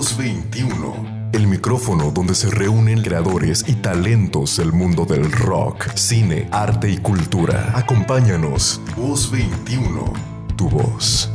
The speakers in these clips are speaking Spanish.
Voz 21. El micrófono donde se reúnen creadores y talentos del mundo del rock, cine, arte y cultura. Acompáñanos. Voz 21. Tu voz.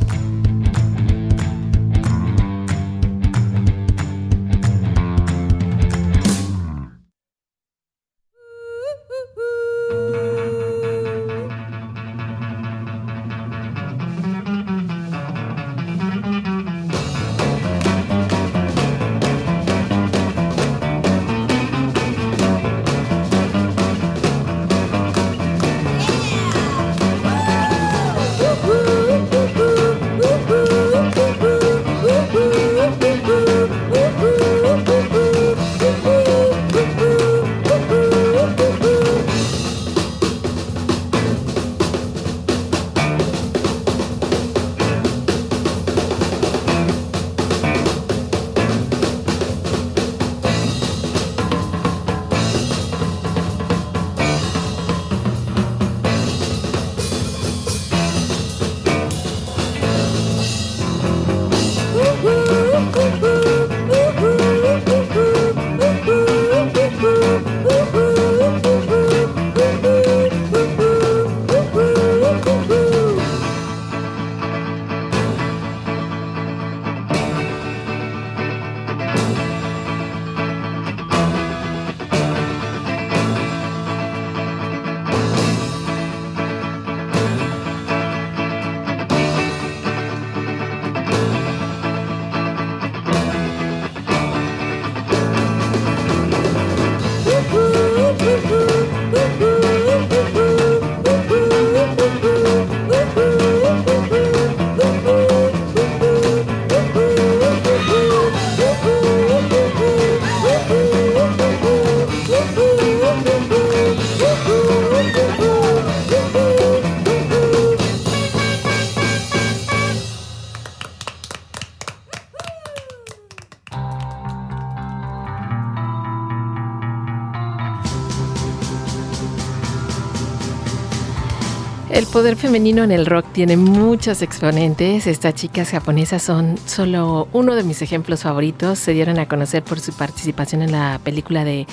Poder femenino en el rock tiene muchos exponentes. Estas chicas japonesas son solo uno de mis ejemplos favoritos. Se dieron a conocer por su participación en la película de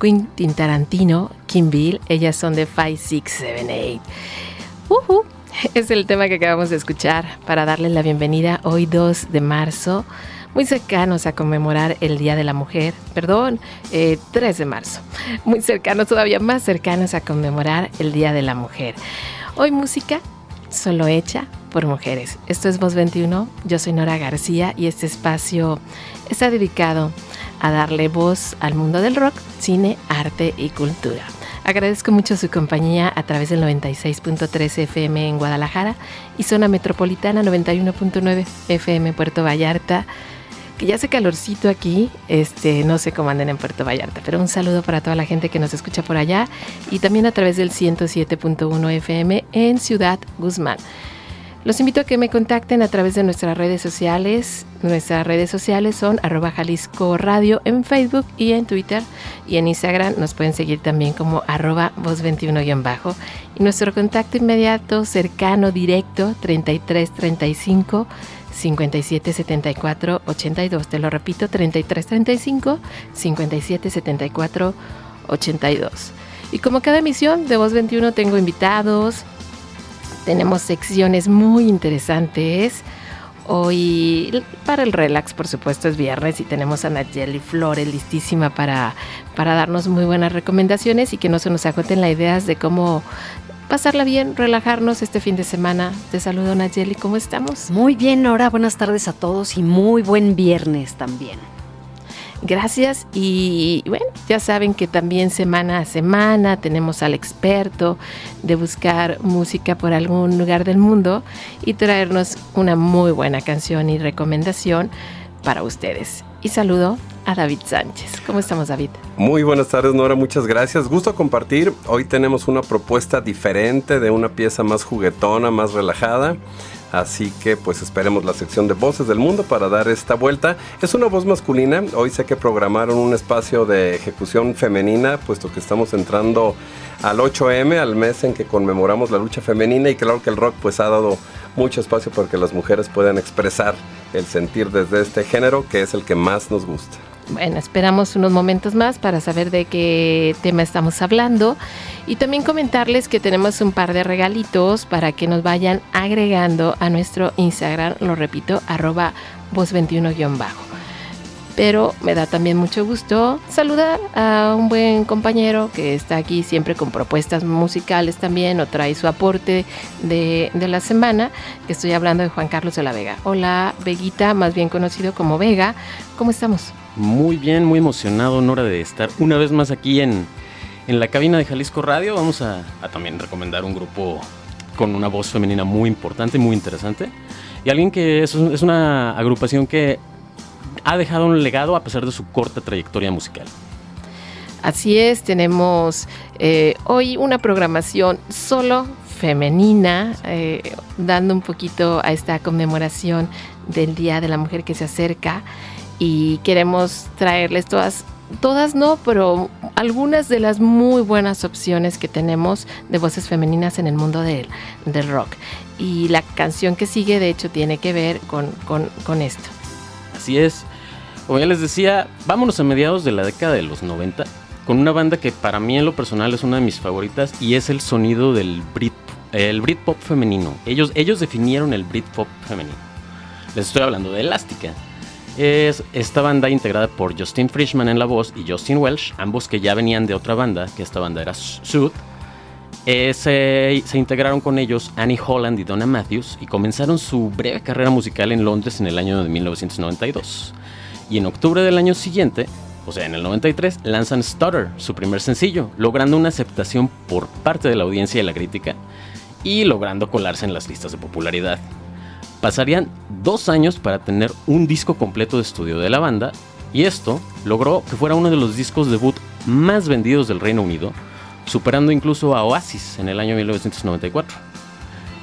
Quentin Tarantino, Kim Bill. Ellas son de 5, 6, 7, 8. Es el tema que acabamos de escuchar para darles la bienvenida hoy 2 de marzo muy cercanos a conmemorar el Día de la Mujer, perdón, 3 eh, de marzo, muy cercanos, todavía más cercanos a conmemorar el Día de la Mujer. Hoy música solo hecha por mujeres. Esto es Voz 21, yo soy Nora García y este espacio está dedicado a darle voz al mundo del rock, cine, arte y cultura. Agradezco mucho su compañía a través del 96.3 FM en Guadalajara y zona metropolitana 91.9 FM Puerto Vallarta ya hace calorcito aquí, este, no sé cómo anden en Puerto Vallarta, pero un saludo para toda la gente que nos escucha por allá y también a través del 107.1 FM en Ciudad Guzmán. Los invito a que me contacten a través de nuestras redes sociales. Nuestras redes sociales son arroba Jalisco Radio en Facebook y en Twitter. Y en Instagram nos pueden seguir también como arroba voz21-bajo. Y nuestro contacto inmediato, cercano, directo, 3335 57 74 82. Te lo repito, 33 35 57 74 82. Y como cada emisión de Voz 21 tengo invitados, tenemos secciones muy interesantes. Hoy para el relax, por supuesto, es viernes y tenemos a Nayeli Flores listísima para, para darnos muy buenas recomendaciones y que no se nos agoten las ideas de cómo pasarla bien, relajarnos este fin de semana. Te saludo Nayeli, ¿cómo estamos? Muy bien, Nora, buenas tardes a todos y muy buen viernes también. Gracias y bueno, ya saben que también semana a semana tenemos al experto de buscar música por algún lugar del mundo y traernos una muy buena canción y recomendación para ustedes. Y saludo a David Sánchez. ¿Cómo estamos, David? Muy buenas tardes, Nora. Muchas gracias. Gusto compartir. Hoy tenemos una propuesta diferente de una pieza más juguetona, más relajada. Así que pues esperemos la sección de voces del mundo para dar esta vuelta. Es una voz masculina. Hoy sé que programaron un espacio de ejecución femenina, puesto que estamos entrando al 8M, al mes en que conmemoramos la lucha femenina y claro que el rock pues ha dado mucho espacio para que las mujeres puedan expresar el sentir desde este género que es el que más nos gusta. Bueno, esperamos unos momentos más para saber de qué tema estamos hablando y también comentarles que tenemos un par de regalitos para que nos vayan agregando a nuestro Instagram, lo repito, arroba voz21-bajo pero me da también mucho gusto saludar a un buen compañero que está aquí siempre con propuestas musicales también o trae su aporte de, la semana, estoy hablando de Juan Carlos de la Vega. Hola, Veguita, más bien conocido como Vega, ¿cómo estamos? Muy bien, muy emocionado, Nora, de estar una vez más aquí en, la cabina de Jalisco Radio. Vamos a, también recomendar un grupo con una voz femenina muy importante, muy interesante. Y alguien que es, es una agrupación que ha dejado un legado a pesar de su corta trayectoria musical. Así es, tenemos eh, hoy una programación solo femenina, eh, dando un poquito a esta conmemoración del Día de la Mujer que se acerca y queremos traerles todas, todas no, pero algunas de las muy buenas opciones que tenemos de voces femeninas en el mundo del, rock. Y la canción que sigue, de hecho, tiene que ver con, con esto. Así es, como ya les decía, vámonos a mediados de la década de los 90 con una banda que para mí en lo personal es una de mis favoritas y es el sonido del Brit, el Britpop femenino. Ellos, ellos definieron el Britpop femenino. Les estoy hablando de Elástica. Es esta banda integrada por Justin Frischman en la voz y Justin Welsh, ambos que ya venían de otra banda, que esta banda era Sud. Eh, se, se, integraron con ellos Annie Holland y Donna Matthews y comenzaron su breve carrera musical en Londres en el año de 1992 y en octubre del año siguiente, o sea, en el 93, lanzan Stutter, su primer sencillo, logrando una aceptación por parte de la audiencia y la crítica y logrando colarse en las listas de popularidad. Pasarían dos años para tener un disco completo de estudio de la banda y esto logró que fuera uno de los discos debut más vendidos del Reino Unido, superando incluso a Oasis en el año 1994.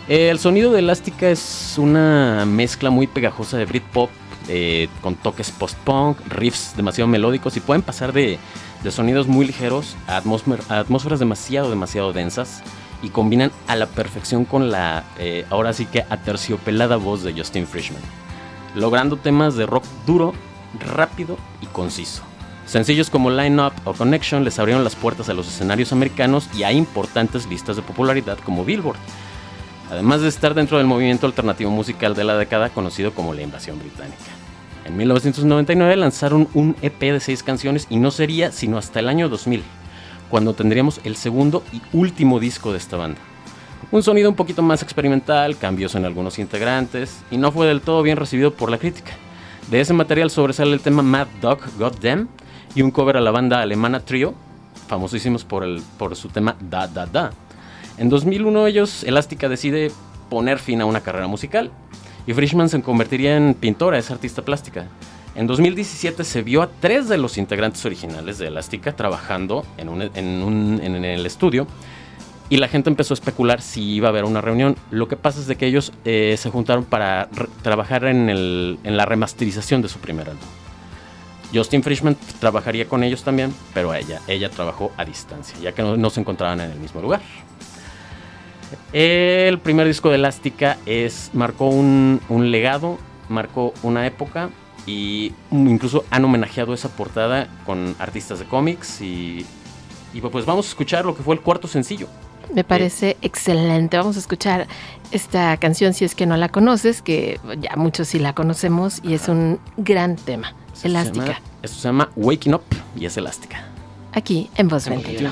El sonido de Elástica es una mezcla muy pegajosa de Britpop eh, con toques post-punk, riffs demasiado melódicos y pueden pasar de, sonidos muy ligeros a, atmósferas demasiado, demasiado densas y combinan a la perfección con la, eh, ahora sí que aterciopelada voz de Justin Frischman, logrando temas de rock duro, rápido y conciso. Sencillos como Line Up o Connection les abrieron las puertas a los escenarios americanos y a importantes listas de popularidad como Billboard, además de estar dentro del movimiento alternativo musical de la década conocido como la invasión británica. En 1999 lanzaron un EP de seis canciones y no sería sino hasta el año 2000, cuando tendríamos el segundo y último disco de esta banda. Un sonido un poquito más experimental, cambios en algunos integrantes y no fue del todo bien recibido por la crítica. De ese material sobresale el tema Mad Dog Goddamn y un cover a la banda alemana Trio, famosísimos por, el, por su tema Da Da Da. En 2001 ellos, Elástica decide poner fin a una carrera musical y Frischman se convertiría en pintora, es artista plástica. En 2017 se vio a tres de los integrantes originales de Elástica trabajando en, el estudio y la gente empezó a especular si iba a haber una reunión. Lo que pasa es de que ellos eh, se juntaron para trabajar en, la remasterización de su primer álbum. Justin Frischman trabajaría con ellos también, pero ella, ella trabajó a distancia, ya que no se encontraban en el mismo lugar. El primer disco de Elástica es, marcó un, legado, marcó una época y incluso han homenajeado esa portada con artistas de cómics y, pues vamos a escuchar lo que fue el cuarto sencillo. Me parece excelente. Vamos a escuchar esta canción si es que no la conoces, que ya muchos sí la conocemos y es un gran tema. Elástica. esto se llama Waking Up y es Elástica. Aquí en Voz 21.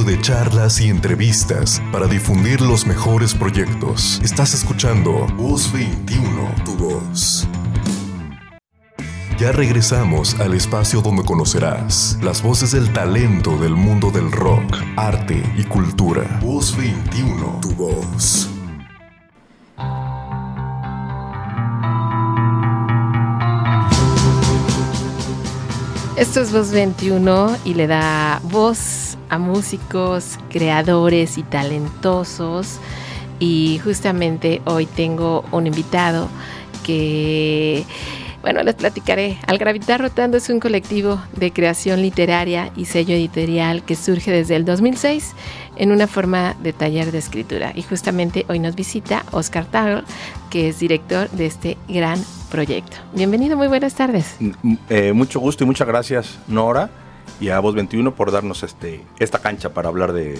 De charlas y entrevistas para difundir los mejores proyectos. Estás escuchando Voz 21, tu voz. Ya regresamos al espacio donde conocerás las voces del talento del mundo del rock, arte y cultura. Voz 21, tu voz. Esto es Voz 21 y le da voz a músicos, creadores y talentosos. Y justamente hoy tengo un invitado que bueno, les platicaré. Al Gravitar Rotando es un colectivo de creación literaria y sello editorial que surge desde el 2006 en una forma de taller de escritura. Y justamente hoy nos visita Oscar Tagl, que es director de este gran proyecto. Bienvenido, muy buenas tardes. Eh, mucho gusto y muchas gracias, Nora, y a Voz 21 por darnos este, esta cancha para hablar de,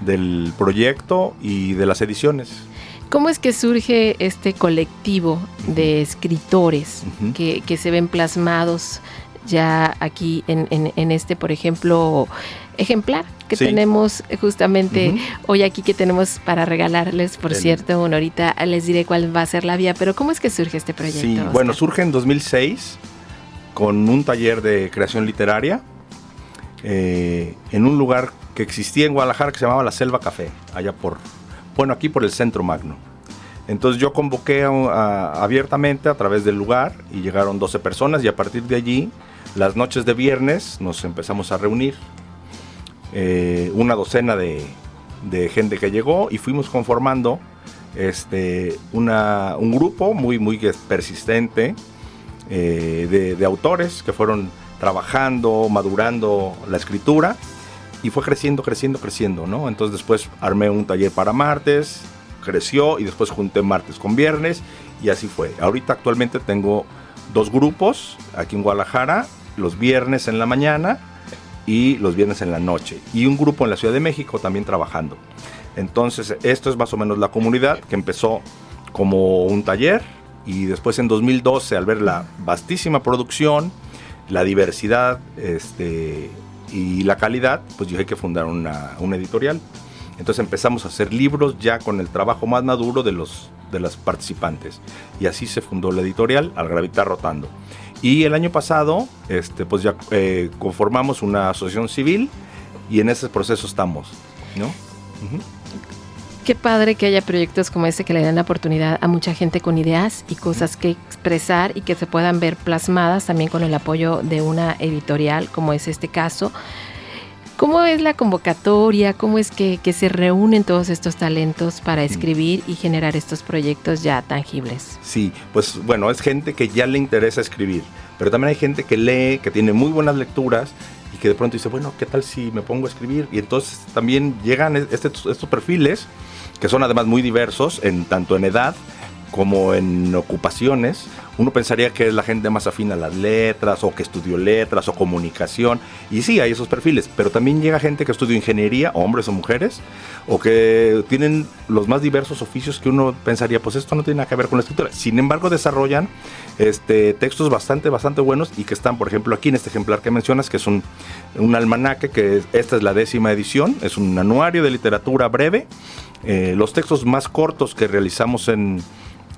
del proyecto y de las ediciones. ¿Cómo es que surge este colectivo de escritores que, se ven plasmados ya aquí en, este, por ejemplo, ejemplar que tenemos justamente hoy aquí que tenemos para regalarles, por cierto, ahorita les diré cuál va a ser la vía, pero ¿cómo es que surge este proyecto? Sí, bueno, surge en 2006 con un taller de creación literaria eh, en un lugar que existía en Guadalajara que se llamaba La Selva Café, allá por bueno, aquí por el centro magno. Entonces yo convoqué abiertamente a través del lugar y llegaron 12 personas y a partir de allí, las noches de viernes, nos empezamos a reunir. Eh, una docena de, gente que llegó y fuimos conformando este, una, un grupo muy, muy persistente eh, de autores que fueron trabajando, madurando la escritura y fue creciendo, creciendo, creciendo, ¿no? Entonces después armé un taller para martes, creció y después junté martes con viernes y así fue. Ahorita actualmente tengo dos grupos aquí en Guadalajara, los viernes en la mañana y los viernes en la noche y un grupo en la Ciudad de México también trabajando. Entonces esto es más o menos la comunidad que empezó como un taller y después en 2012 al ver la vastísima producción, la diversidad, este, y la calidad, pues yo hay que fundar una, editorial. Entonces empezamos a hacer libros ya con el trabajo más maduro de los de las participantes. Y así se fundó la editorial al gravitar rotando. Y el año pasado, este, pues ya eh, conformamos una asociación civil y en ese proceso estamos, ¿no? Qué padre que haya proyectos como este que le dan la oportunidad a mucha gente con ideas y cosas que expresar y que se puedan ver plasmadas también con el apoyo de una editorial, como es este caso. ¿Cómo es la convocatoria? ¿Cómo es que, se reúnen todos estos talentos para escribir y generar estos proyectos ya tangibles? Sí, pues bueno, es gente que ya le interesa escribir, pero también hay gente que lee, que tiene muy buenas lecturas y que de pronto dice, bueno, ¿qué tal si me pongo a escribir? Y entonces también llegan estos perfiles que son además muy diversos, en, tanto en edad como en ocupaciones. Uno pensaría que es la gente más afín a las letras o que estudió letras o comunicación. Y sí, hay esos perfiles, pero también llega gente que estudió ingeniería, hombres o mujeres, o que tienen los más diversos oficios que uno pensaría, pues esto no tiene nada que ver con la escritura. Sin embargo, desarrollan este, textos bastante, bastante buenos y que están, por ejemplo, aquí en este ejemplar que mencionas, que es un, un almanaque, que esta es la décima edición, es un anuario de literatura breve. Eh, los textos más cortos que realizamos en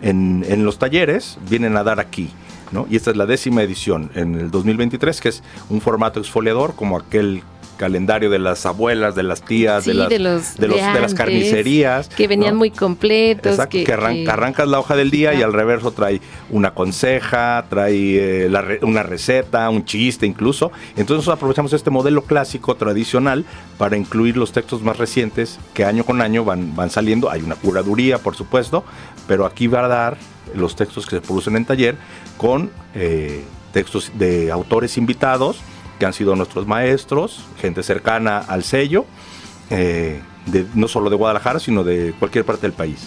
en, los talleres vienen a dar aquí. ¿no? Y esta es la décima edición en el 2023, que es un formato exfoliador como aquel calendario de las abuelas, de las tías, de, las, de, los, de, las carnicerías. Que venían muy completos. Exacto, que, arrancas la hoja del día y al reverso trae una conseja, trae eh, una receta, un chiste incluso. Entonces aprovechamos este modelo clásico, tradicional, para incluir los textos más recientes que año con año van, van saliendo. Hay una curaduría, por supuesto, pero aquí va a dar los textos que se producen en taller con eh, textos de autores invitados que han sido nuestros maestros, gente cercana al sello, eh, no solo de Guadalajara, sino de cualquier parte del país.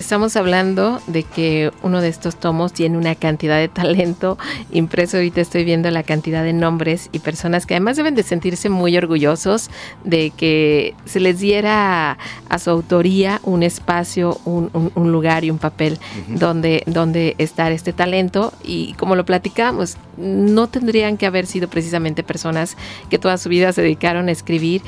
Estamos hablando de que uno de estos tomos tiene una cantidad de talento impreso. Ahorita estoy viendo la cantidad de nombres y personas que además deben de sentirse muy orgullosos de que se les diera a su autoría un espacio, un, lugar y un papel donde, donde estar este talento. Y como lo platicamos, no tendrían que haber sido precisamente personas que toda su vida se dedicaron a escribir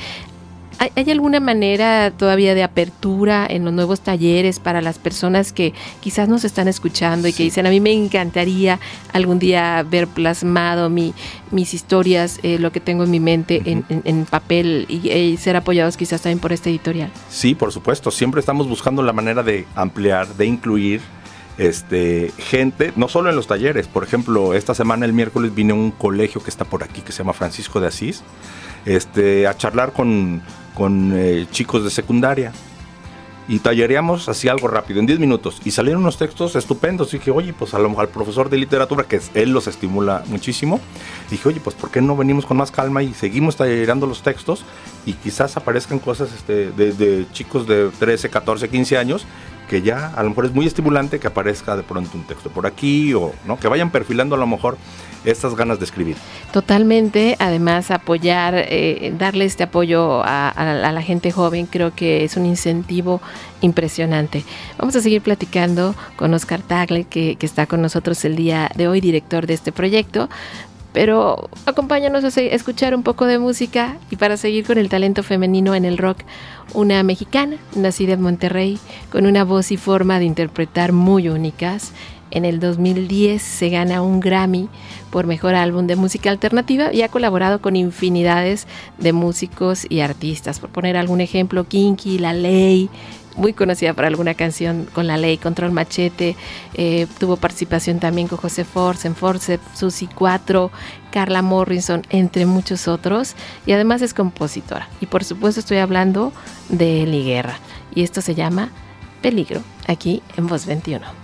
¿Hay, alguna manera todavía de apertura en los nuevos talleres para las personas que quizás nos están escuchando y que dicen, a mí me encantaría algún día ver plasmado mi, mis historias, eh, lo que tengo en mi mente en, papel y, ser apoyados quizás también por esta editorial? Sí, por supuesto. Siempre estamos buscando la manera de ampliar, de incluir este, gente, no solo en los talleres. Por ejemplo, esta semana, el miércoles, vine a un colegio que está por aquí, que se llama Francisco de Asís, este, a charlar con con eh, chicos de secundaria y talleríamos así algo rápido, en 10 minutos. Y salieron unos textos estupendos. Y dije, oye, pues a lo mejor al profesor de literatura, que él los estimula muchísimo, dije, oye, pues ¿por qué no venimos con más calma y seguimos tallerando los textos? Y quizás aparezcan cosas este, de, chicos de 13, 14, 15 años que ya a lo mejor es muy estimulante que aparezca de pronto un texto por aquí o no que vayan perfilando a lo mejor estas ganas de escribir. Totalmente, además apoyar, eh, darle este apoyo a, la gente joven creo que es un incentivo impresionante. Vamos a seguir platicando con Oscar Tagle, que, que está con nosotros el día de hoy, director de este proyecto, pero acompáñanos a escuchar un poco de música y para seguir con el talento femenino en el rock, una mexicana nacida en Monterrey con una voz y forma de interpretar muy únicas. En el 2010 se gana un Grammy por mejor álbum de música alternativa y ha colaborado con infinidades de músicos y artistas. Por poner algún ejemplo, Kinky, La Ley, muy conocida por alguna canción con la ley, Control Machete, eh, tuvo participación también con José Force, en Force, Susi 4, Carla Morrison, entre muchos otros, y además es compositora. Y por supuesto estoy hablando de Eli Guerra, y esto se llama Peligro, aquí en Voz 21.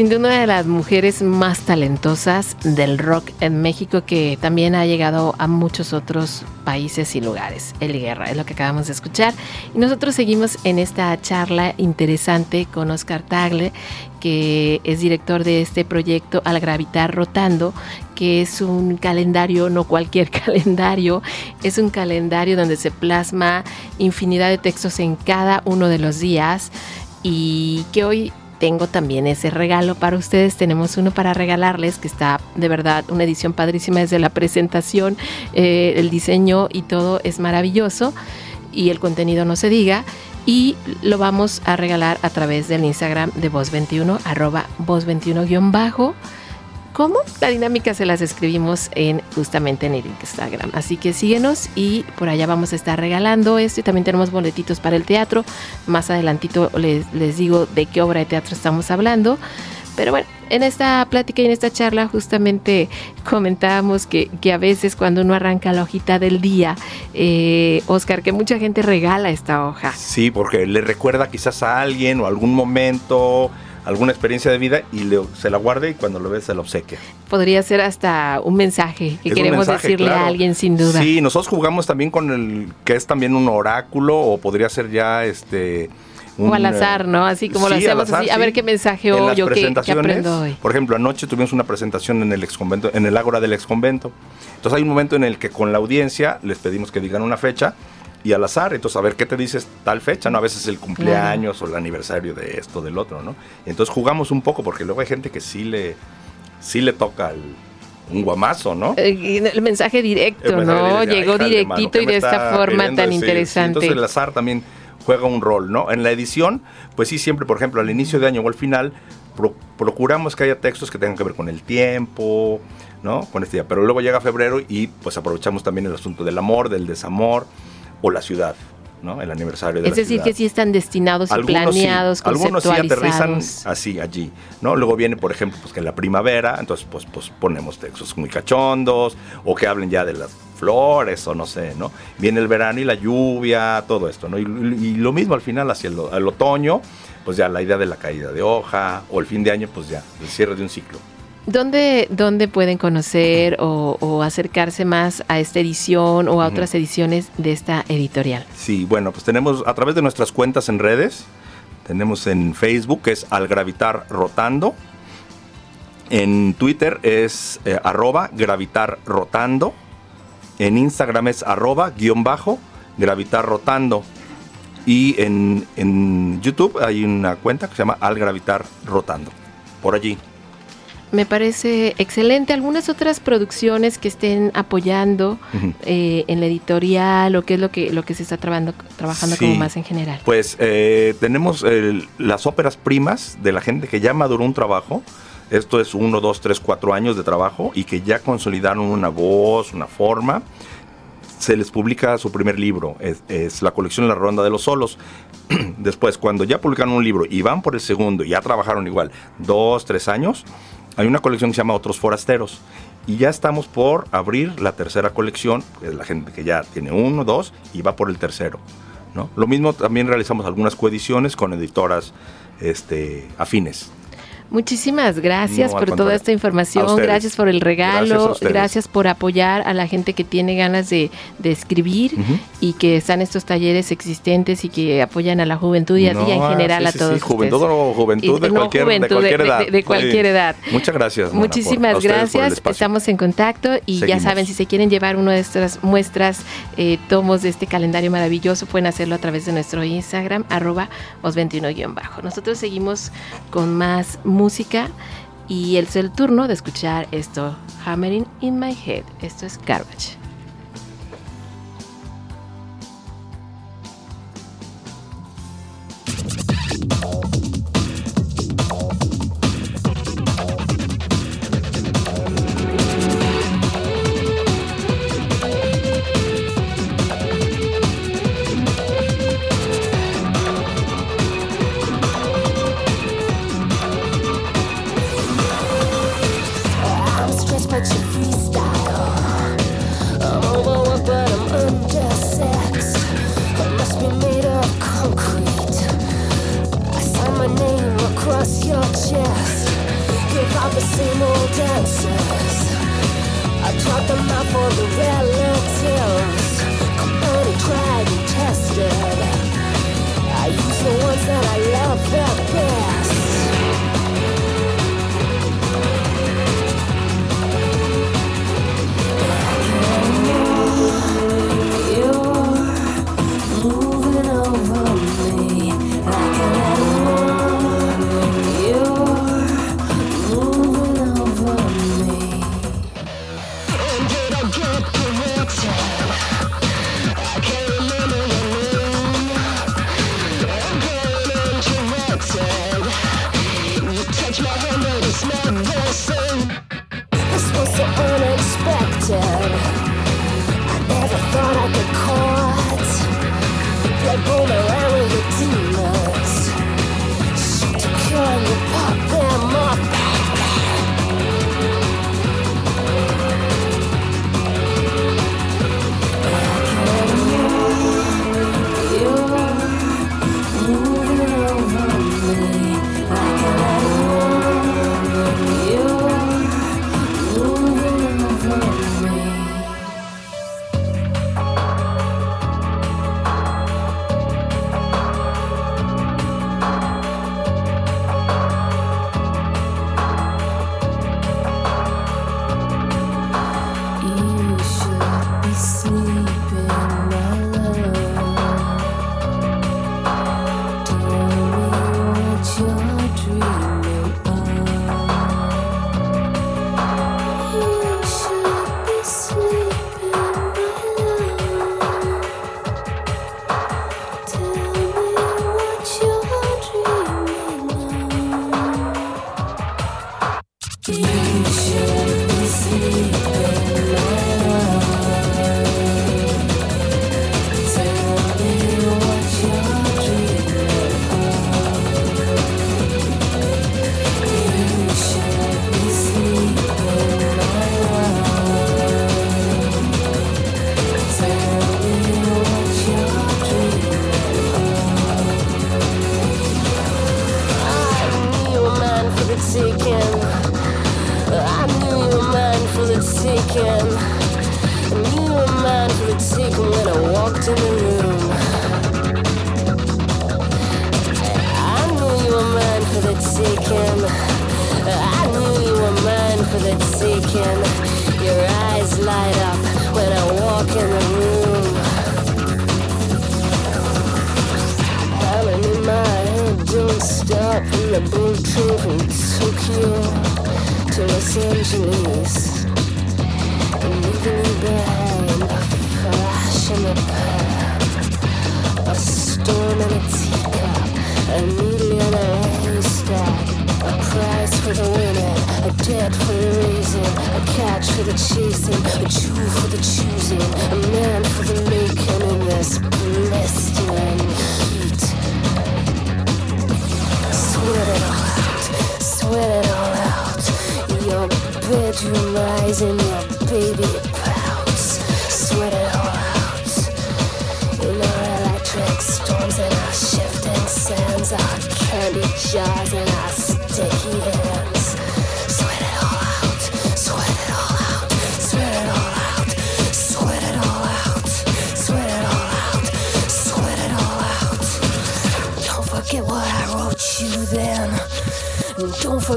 Sin duda una de las mujeres más talentosas del rock en México que también ha llegado a muchos otros países y lugares. Eli Guerra es lo que acabamos de escuchar. Y nosotros seguimos en esta charla interesante con Oscar Tagle, que es director de este proyecto Al Gravitar Rotando, que es un calendario, no cualquier calendario, es un calendario donde se plasma infinidad de textos en cada uno de los días y que hoy tengo también ese regalo para ustedes. Tenemos uno para regalarles que está de verdad una edición padrísima desde la presentación, eh, el diseño y todo es maravilloso y el contenido no se diga. Y lo vamos a regalar a través del Instagram de Voz21, arroba Voz21-bajo. ¿Cómo? La dinámica se las escribimos en justamente en el Instagram. Así que síguenos y por allá vamos a estar regalando esto y también tenemos boletitos para el teatro. Más adelantito les, les digo de qué obra de teatro estamos hablando. Pero bueno, en esta plática y en esta charla justamente comentábamos que, que a veces cuando uno arranca la hojita del día, eh, Oscar, que mucha gente regala esta hoja. Sí, porque le recuerda quizás a alguien o algún momento alguna experiencia de vida y le, se la guarde y cuando lo ve se la obsequia. Podría ser hasta un mensaje que queremos decirle a alguien sin duda. Sí, nosotros jugamos también con el que es también un oráculo o podría ser ya este... Un, o al azar, ¿no? Así como lo hacemos así. A ver qué mensaje hoy o qué, aprendo hoy. Por ejemplo, anoche tuvimos una presentación en el exconvento, en el ágora del exconvento. Entonces hay un momento en el que con la audiencia les pedimos que digan una fecha y al azar, entonces a ver qué te dices tal fecha, ¿no? A veces el cumpleaños o el aniversario de esto, del otro, ¿no? Entonces jugamos un poco porque luego hay gente que sí le, sí le toca un guamazo, ¿no? Eh, el, mensaje directo, ¿no? Llegó directito y de esta forma tan interesante. entonces el azar también juega un rol, ¿no? En la edición, pues sí, siempre, por ejemplo, al inicio de año o al final, procuramos que haya textos que tengan que ver con el tiempo, ¿no? Con este día. Pero luego llega febrero y pues aprovechamos también el asunto del amor, del desamor o la ciudad. ¿no? El aniversario de es decir, que sí están destinados y planeados, Algunos sí aterrizan así, allí, ¿no? Luego viene, por ejemplo, pues que la primavera, entonces pues, pues ponemos textos muy cachondos, o que hablen ya de las flores, o no sé, ¿no? Viene el verano y la lluvia, todo esto, ¿no? Y, lo mismo al final, hacia el otoño, pues ya la idea de la caída de hoja, o el fin de año, pues ya, el cierre de un ciclo. ¿Dónde, ¿Dónde, pueden conocer o, acercarse más a esta edición o a otras ediciones de esta editorial? Sí, bueno, pues tenemos a través de nuestras cuentas en redes, tenemos en Facebook que es Al Gravitar Rotando, en Twitter es eh, arroba Gravitar Rotando, en Instagram es arroba guion bajo Gravitar Rotando. Y en, en YouTube hay una cuenta que se llama Al Gravitar Rotando, por allí me parece excelente. ¿Algunas otras producciones que estén apoyando eh, en la editorial o qué es lo que, lo que se está trabajando, trabajando como más en general? Pues eh, tenemos las óperas primas de la gente que ya maduró un trabajo. Esto es uno, dos, tres, cuatro años de trabajo y que ya consolidaron una voz, una forma. Se les publica su primer libro, es, es la colección La Ronda de los Solos. Después, cuando ya publicaron un libro y van por el segundo, y ya trabajaron igual dos, tres años, hay una colección que se llama Otros Forasteros. Y ya estamos por abrir la tercera colección, es la gente que ya tiene uno, dos, y va por el tercero. ¿no? Lo mismo también realizamos algunas coediciones con editoras este, afines. Muchísimas gracias por toda esta información, gracias por el regalo, gracias, por apoyar a la gente que tiene ganas de, escribir y que están estos talleres existentes y que apoyan a la juventud y, a, en general a todos. Sí, juventud o juventud, de, cualquier, edad. De, cualquier edad. Muchas gracias. Muchísimas gracias, estamos en contacto y ya saben, si se quieren llevar una de estas muestras, eh, tomos de este calendario maravilloso, pueden hacerlo a través de nuestro Instagram, arroba os21-bajo. Nosotros seguimos con más música y es el turno de escuchar esto, Hammering in My Head. Esto es Garbage.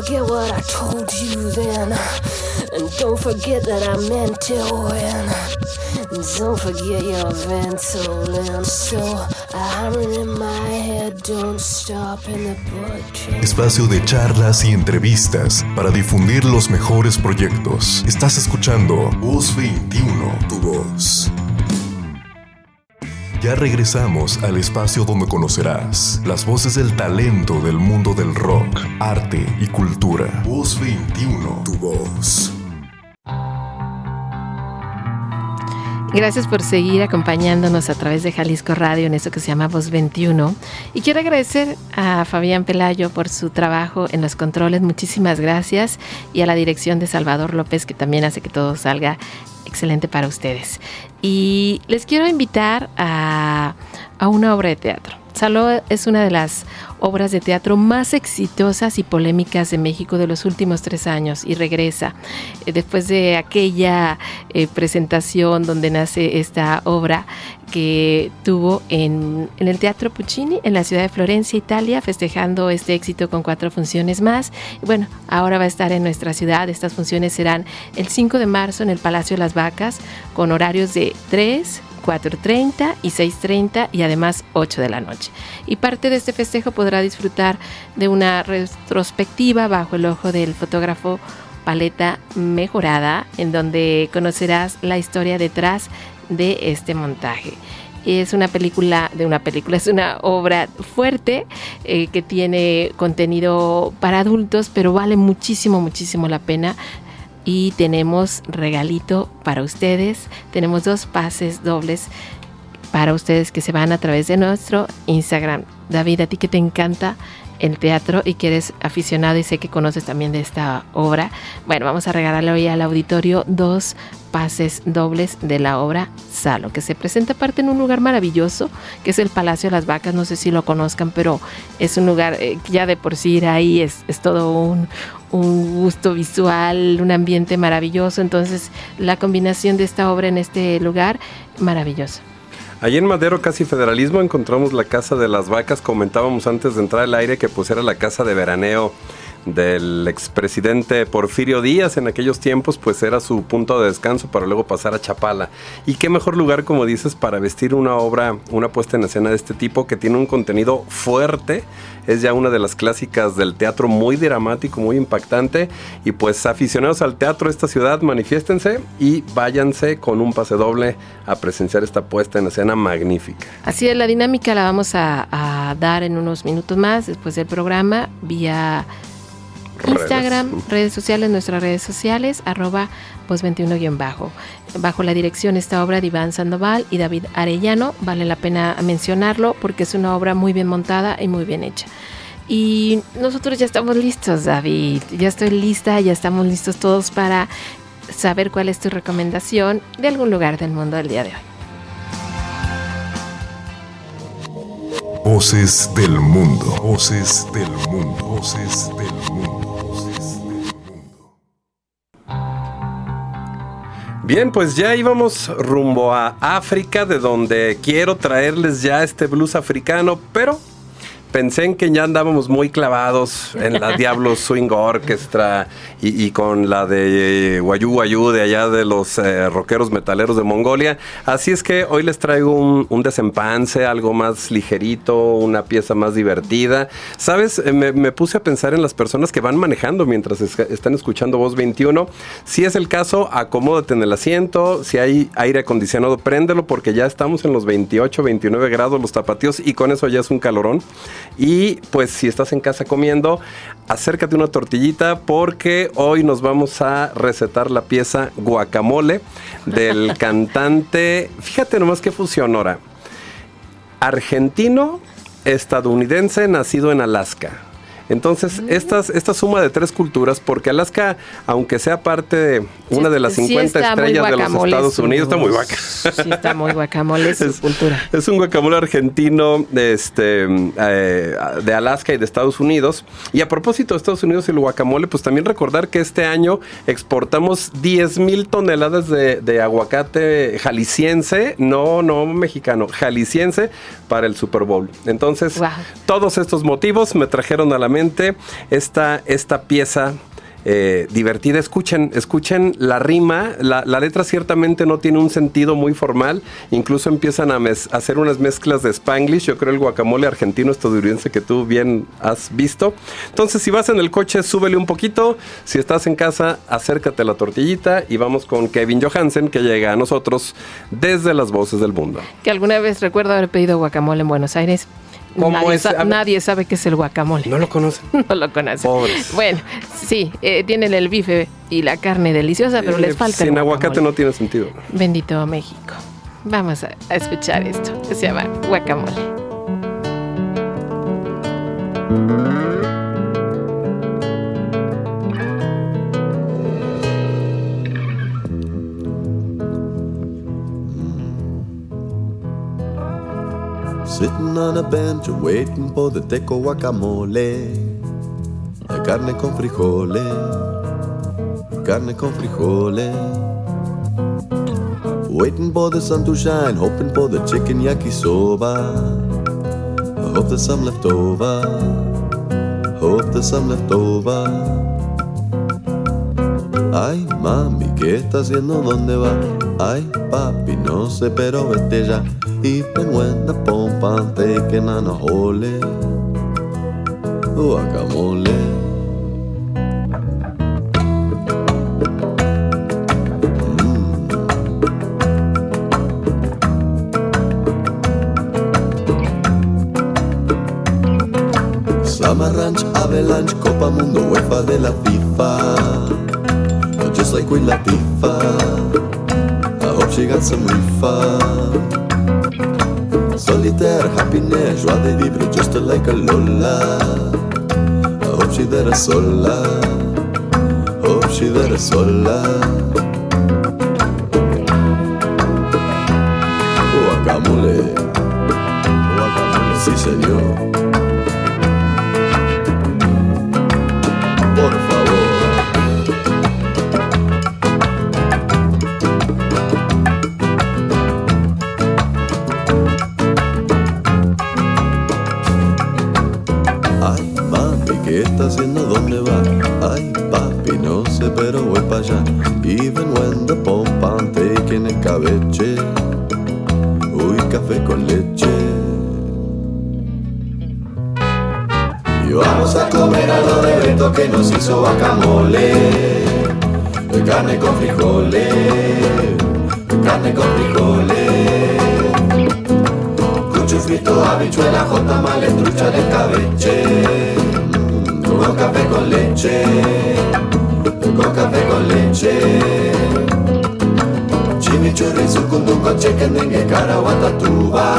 Forget what I told you then. And don't forget that win. Don't forget your. So in my head, don't stop. Espacio de charlas y entrevistas para difundir los mejores proyectos. Estás escuchando Voz 21, tu voz. Ya regresamos al espacio donde conocerás las voces del talento del mundo del rock, arte y cultura. Voz 21, tu voz. Gracias por seguir acompañándonos a través de Jalisco Radio en esto que se llama Voz 21. Y quiero agradecer a Fabián Pelayo por su trabajo en los controles. Muchísimas gracias. Y a la dirección de Salvador López, que también hace que todo salga excelente para ustedes. Y les quiero invitar a, a una obra de teatro. Saló es una de las obras de teatro más exitosas y polémicas de México de los últimos tres años y regresa eh, después de aquella eh, presentación donde nace esta obra que tuvo en, el Teatro Puccini en la ciudad de Florencia, Italia, festejando este éxito con cuatro funciones más. Bueno, ahora va a estar en nuestra ciudad. Estas funciones serán el 5 de marzo en el Palacio de las Vacas con horarios de 3, 4.30 y 6.30 y además 8 de la noche. Y parte de este festejo podrá disfrutar de una retrospectiva bajo el ojo del fotógrafo Paleta Mejorada, en donde conocerás la historia detrás de este montaje. Es una película, de una película, es una obra fuerte eh, que tiene contenido para adultos, pero vale muchísimo, muchísimo la pena y tenemos regalito para ustedes. Tenemos dos pases dobles para ustedes que se van a través de nuestro Instagram. David, a ti que te encanta el teatro y que eres aficionado y sé que conoces también de esta obra. Bueno, vamos a regalarle hoy al auditorio dos pases dobles de la obra Salo, que se presenta aparte en un lugar maravilloso, que es el Palacio de las Vacas, no sé si lo conozcan, pero es un lugar eh, ya de por sí ir ahí es, es todo un, un gusto visual, un ambiente maravilloso, entonces la combinación de esta obra en este lugar, maravilloso. Allí en Madero, casi federalismo, encontramos la Casa de las Vacas. Comentábamos antes de entrar al aire que pues era la casa de veraneo del expresidente Porfirio Díaz en aquellos tiempos, pues era su punto de descanso para luego pasar a Chapala. Y qué mejor lugar, como dices, para vestir una obra, una puesta en escena de este tipo que tiene un contenido fuerte. Es ya una de las clásicas del teatro muy dramático, muy impactante. Y pues aficionados al teatro de esta ciudad, manifiéstense y váyanse con un pase doble a presenciar esta puesta en escena magnífica. Así es, la dinámica la vamos a, a dar en unos minutos más después del programa vía Instagram, redes. redes, sociales, nuestras redes sociales, arroba post21-bajo. Bajo la dirección esta obra de Iván Sandoval y David Arellano. Vale la pena mencionarlo porque es una obra muy bien montada y muy bien hecha. Y nosotros ya estamos listos, David. Ya estoy lista, ya estamos listos todos para saber cuál es tu recomendación de algún lugar del mundo del día de hoy. Voces del mundo. Voces del mundo. Voces del mundo. Bien, pues ya íbamos rumbo a África, de donde quiero traerles ya este blues africano, pero pensé en que ya andábamos muy clavados en la Diablo Swing Orchestra y, y con la de Guayú Guayú de allá de los eh, rockeros metaleros de Mongolia. Así es que hoy les traigo un, un desempance, algo más ligerito, una pieza más divertida. ¿Sabes? Eh, Me, me puse a pensar en las personas que van manejando mientras es- están escuchando Voz 21. Si es el caso, acomódate en el asiento. Si hay aire acondicionado, préndelo porque ya estamos en los 28, 29 grados los tapatíos y con eso ya es un calorón. Y pues si estás en casa comiendo, acércate una tortillita porque hoy nos vamos a recetar la pieza guacamole del cantante. Fíjate nomás qué fusión ahora. Argentino, estadounidense, nacido en Alaska. Entonces, estas, esta suma de tres culturas, porque Alaska, aunque sea parte de una de las Sí 50 está muy estrellas de los Estados Unidos, está muy vaca. Sí, está muy guacamole su Es- cultura. Es un guacamole argentino de, este, eh, de Alaska y de Estados Unidos. Y a propósito de Estados Unidos y el guacamole, pues también recordar que este año exportamos 10 mil toneladas de, de aguacate jalisciense, no, no mexicano, jalisciense para el Super Bowl. Entonces, Wow. todos estos motivos me trajeron a la mente esta, esta pieza eh, divertida. Escuchen, escuchen la rima. La, la letra ciertamente no tiene un sentido muy formal. Incluso empiezan a, hacer unas mezclas de spanglish. Yo creo el guacamole argentino estadounidense que tú bien has visto. Entonces, si vas en el coche, súbele un poquito. Si estás en casa, acércate a la tortillita y vamos con Kevin Johansen que llega a nosotros desde las voces del mundo. Que alguna vez recuerdo haber pedido guacamole en Buenos Aires. ¿Cómo nadie, es? sa- nadie sabe qué es el guacamole. No lo conocen. No lo conocen. Pobres. Bueno, sí, eh, tienen el bife y la carne deliciosa, pero les Eh, falta el Sin aguacate no tiene sentido. Bendito México. Vamos a, a escuchar esto, se llama guacamole. Sitting on a bench waiting for the teco guacamole. La carne con frijoles, carne con frijoles. Waiting for the sun to shine, hoping for the chicken yakisoba. I hope there's some left over. Hope there's some left over. Ay, mami, ¿qué está haciendo? ¿Dónde va? Ay, papi, no sé, pero vete ya. Even when the pompa taking on a hole. Guacamole. Summer Ranch, Avalanche, Copa Mundo, UEFA de la FIFA. Just like Queen Latifah. I hope she got some refund. Solitaire, happiness, joie de vivre, just like a Lola. I hope she there sola. Hope she there sola. Que nos hizo guacamole. De carne con frijoles. De carne con frijoles. Cuchufrito, habichuela, jotamales, trucha de cabeche. Mm, Con café con leche. Con café con leche. Chimichurri, sucundungo, chicken dengue, caraguatatuba.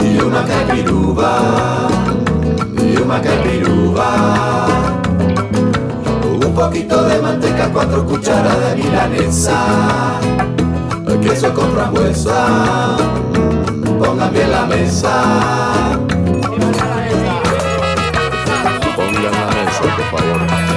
Y una caipiruba. Y una caipiruba. Un poquito de manteca, cuatro cucharadas de milanesa. Queso con frambuesa. Pongan bien la mesa. Pongan la mesa, por favor.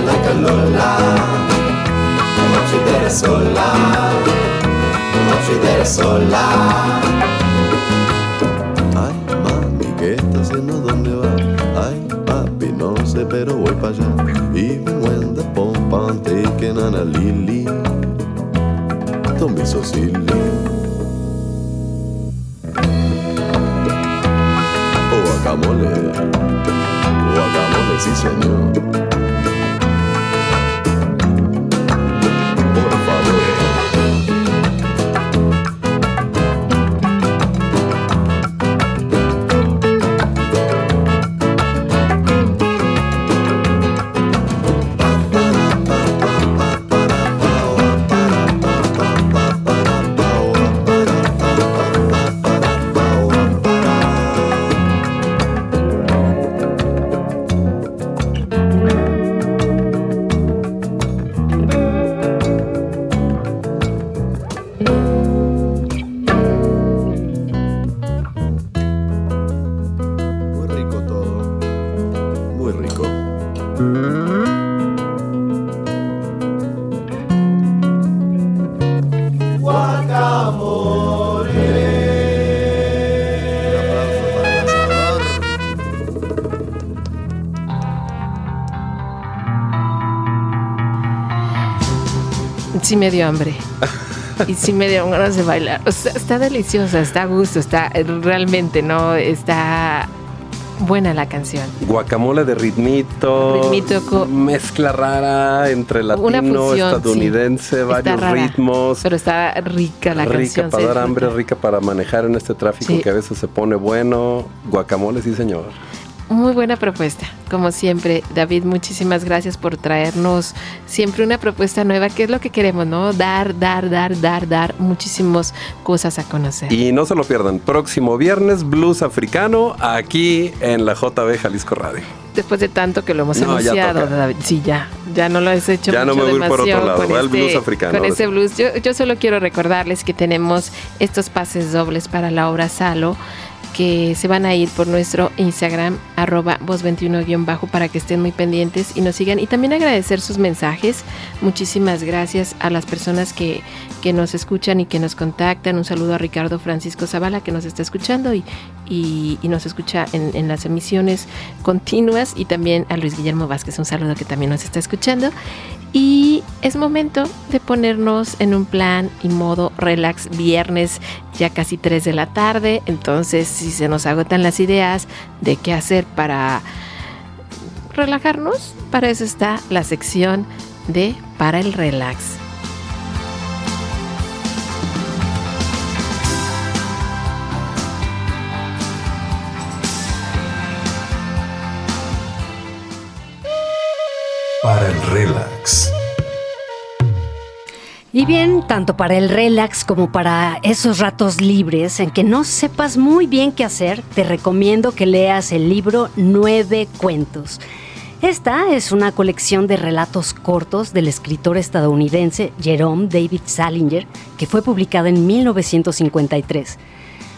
noche like a lola, noche intera sola, noche intera sola. Ay, mami, ¿qué está haciendo? ¿Dónde va? Ay, papi, no sé, pero voy para allá. Even when the pump I'm taking on a lily, don't be so silly. guacamole, guacamole, sí señor. Sí me dio hambre. Y sí me dio ganas de bailar. O sea, está deliciosa, está a gusto, está eh, realmente, ¿no? Está buena la canción. Guacamole de ritmito. Ritmito mezcla rara entre latino, Una fusión, estadounidense, sí. Varios rara, ritmos. Pero está rica la rica canción. para se dar hambre, rica para manejar en este tráfico Sí. que a veces se pone bueno. Guacamole, sí, señor. Muy buena propuesta, como siempre. David, muchísimas gracias por traernos siempre una propuesta nueva, que es lo que queremos, ¿no? Dar, dar, dar, dar, dar muchísimas cosas a conocer. Y no se lo pierdan, próximo viernes, blues africano, aquí en la JB Jalisco Radio. Después de tanto que lo hemos No, anunciado. David. Sí, ya. Ya no lo has hecho Ya no mucho me voy por otro lado, con el este- blues africano, Con ese blues. Yo, yo solo quiero recordarles que tenemos estos pases dobles para la obra Salo que se van a ir por nuestro Instagram, arroba voz21-bajo, para que estén muy pendientes y nos sigan. Y también agradecer sus mensajes. Muchísimas gracias a las personas que, que nos escuchan y que nos contactan. Un saludo a Ricardo Francisco Zavala, que nos está escuchando y, y, nos escucha en las emisiones continuas. Y también a Luis Guillermo Vázquez, un saludo que también nos está escuchando. Y es momento de ponernos en un plan y modo relax viernes, ya casi 3 de la tarde. Entonces, si se nos agotan las ideas de qué hacer para relajarnos, para eso está la sección de Para el Relax. Para el relax. Y bien, tanto para el relax como para esos ratos libres en que no sepas muy bien qué hacer, te recomiendo que leas el libro Nueve Cuentos. Esta es una colección de relatos cortos del escritor estadounidense Jerome David Salinger, que fue publicada en 1953.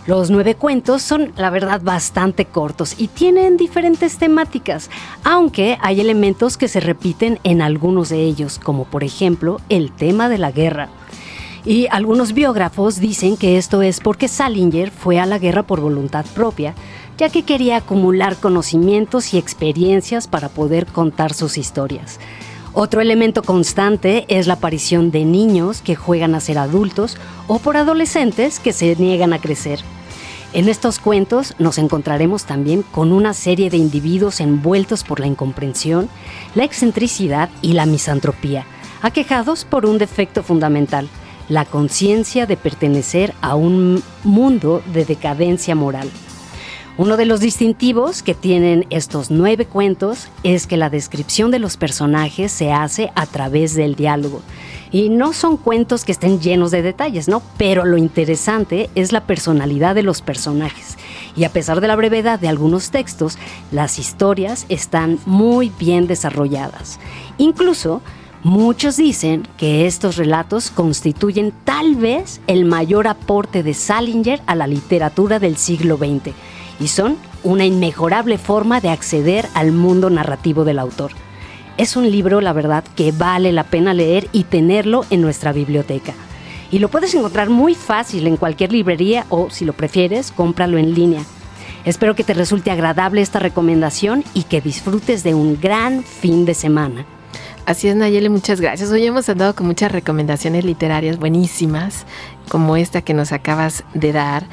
Los nueve cuentos son, la verdad, bastante cortos y tienen diferentes temáticas, aunque hay elementos que se repiten en algunos de ellos, como por ejemplo el tema de la guerra. Y algunos biógrafos dicen que esto es porque Salinger fue a la guerra por voluntad propia, ya que quería acumular conocimientos y experiencias para poder contar sus historias. Otro elemento constante es la aparición de niños que juegan a ser adultos o por adolescentes que se niegan a crecer. En estos cuentos nos encontraremos también con una serie de individuos envueltos por la incomprensión, la excentricidad y la misantropía, aquejados por un defecto fundamental, la conciencia de pertenecer a un mundo de decadencia moral. Uno de los distintivos que tienen estos nueve cuentos es que la descripción de los personajes se hace a través del diálogo. Y no son cuentos que estén llenos de detalles, ¿no? Pero lo interesante es la personalidad de los personajes. Y a pesar de la brevedad de algunos textos, las historias están muy bien desarrolladas. Incluso Muchos dicen que estos relatos constituyen tal vez el mayor aporte de Salinger a la literatura del siglo XX y son una inmejorable forma de acceder al mundo narrativo del autor. Es un libro, la verdad, que vale la pena leer y tenerlo en nuestra biblioteca. Y lo puedes encontrar muy fácil en cualquier librería o, si lo prefieres, cómpralo en línea. Espero que te resulte agradable esta recomendación y que disfrutes de un gran fin de semana. Así es, Nayeli, muchas gracias. Hoy hemos andado con muchas recomendaciones literarias buenísimas, como esta que nos acabas de dar.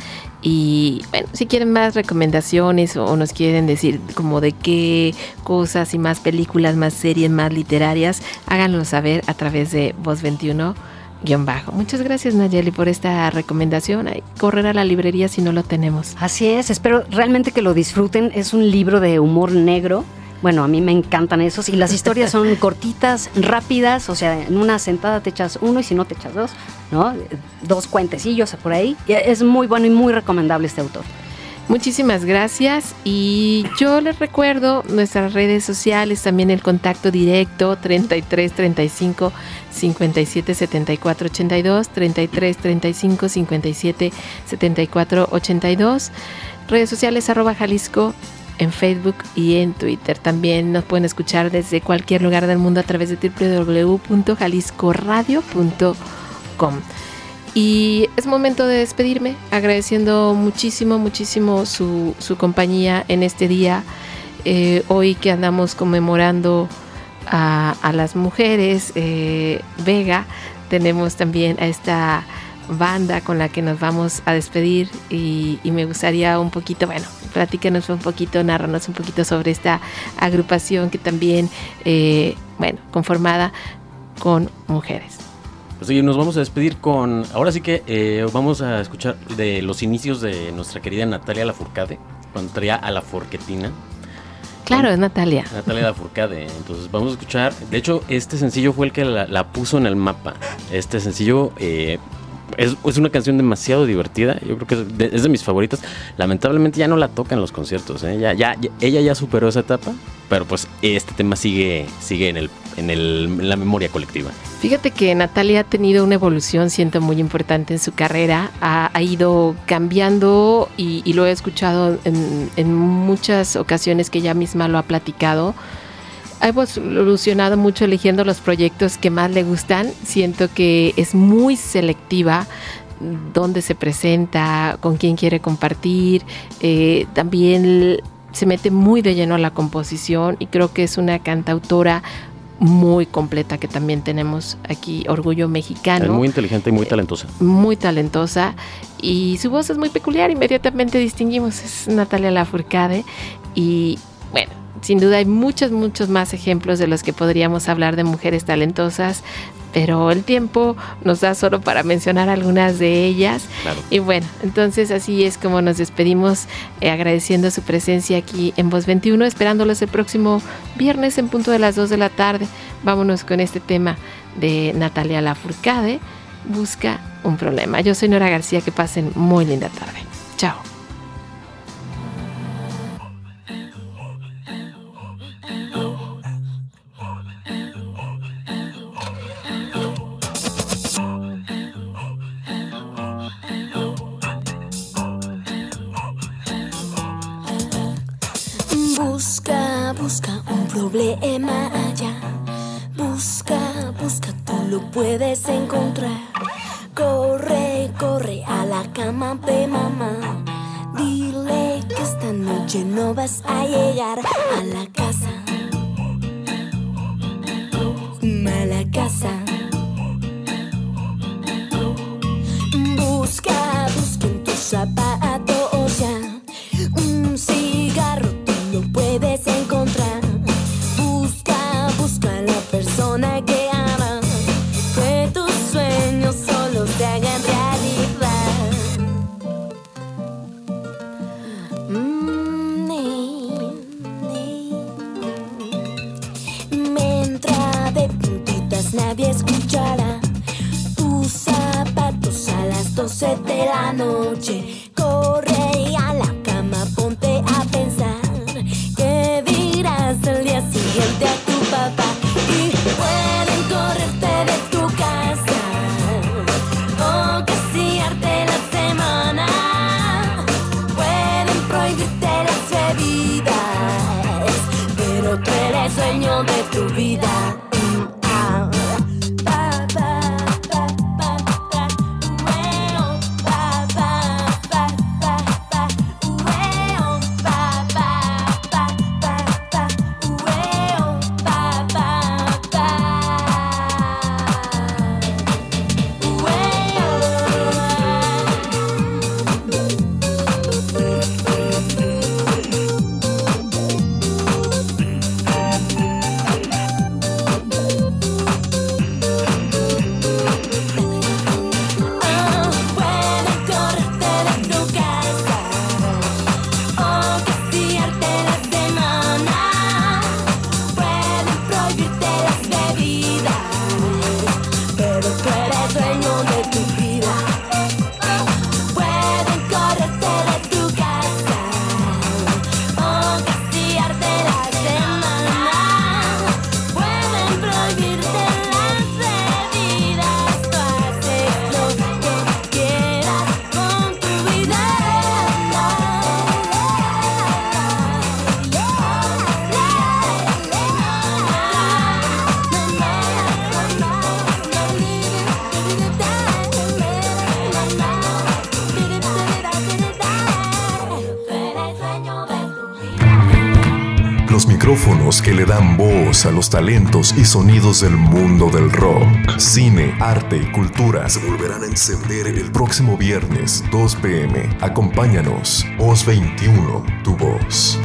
Y bueno, si quieren más recomendaciones o nos quieren decir como de qué cosas y más películas, más series, más literarias, háganlo saber a través de Voz 21 guion bajo. Muchas gracias Nayeli por esta recomendación. Correr a la librería si no lo tenemos. Así es, espero realmente que lo disfruten. Es un libro de humor negro. Bueno, a mí me encantan esos. Y las historias son cortitas, rápidas. O sea, en una sentada te echas uno y si no te echas dos, ¿no? Dos cuentecillos por ahí. Y Es muy bueno y muy recomendable este autor. Muchísimas gracias y yo les recuerdo nuestras redes sociales, también el contacto directo 33 35 57 74 82, 33 35 57 74 82, redes sociales arroba Jalisco en Facebook y en Twitter. También nos pueden escuchar desde cualquier lugar del mundo a través de www.jaliscoradio.com. Y es momento de despedirme, agradeciendo muchísimo, muchísimo su, su compañía en este día, eh, hoy que andamos conmemorando a, las mujeres, eh, Vega, tenemos también a esta banda con la que nos vamos a despedir y, y me gustaría un poquito, bueno, platícanos un poquito, narranos un poquito sobre esta agrupación que también, eh, bueno, conformada con mujeres. Pues sí, nos vamos a despedir con. Ahora sí que eh, vamos a escuchar de los inicios de nuestra querida Natalia Lafourcade, cuando traía a la Forquetina. Claro, es Natalia. Natalia Lafourcade. Entonces vamos a escuchar. De hecho, este sencillo fue el que la, la puso en el mapa. Este sencillo eh, es, es una canción demasiado divertida. Yo creo que es de, es de mis favoritas. Lamentablemente ya no la toca en los conciertos. ¿eh? Ella ya superó esa etapa. Pero pues este tema sigue, sigue en, el, en, el, la memoria colectiva. Fíjate que Natalia ha tenido una evolución, siento, muy importante en su carrera. Ha, ha ido cambiando y, y lo he escuchado en, en muchas ocasiones que ella misma lo ha platicado. Ha evolucionado mucho eligiendo los proyectos que más le gustan. Siento que es muy selectiva dónde se presenta, con quién quiere compartir. Eh, también se mete muy de lleno a la composición y creo que es una cantautora muy completa que también tenemos aquí, Orgullo Mexicano Es muy inteligente y muy talentosa. muy talentosa y su voz es muy peculiar, inmediatamente distinguimos, es Natalia Lafourcade y bueno, sin duda hay muchos, muchos más ejemplos de los que podríamos hablar de mujeres talentosas, pero el tiempo nos da solo para mencionar algunas de ellas. Claro. Y bueno, entonces así es como nos despedimos, eh, agradeciendo su presencia aquí en Voz 21, esperándolos el próximo viernes en punto de las 2 de la tarde. Vámonos con este tema de Natalia Lafourcade, Busca un problema. Yo soy Nora García, que pasen muy linda tarde. Chao. Problema allá. Busca, busca, tú lo puedes encontrar. Corre, corre a la cama de mamá. Dile que esta noche no vas a llegar a la casa. Mala casa. Dan voz a los talentos y sonidos del mundo del rock, cine, arte y cultura se volverán a encender el próximo viernes 2 pm. Acompáñanos, Voz 21, tu voz.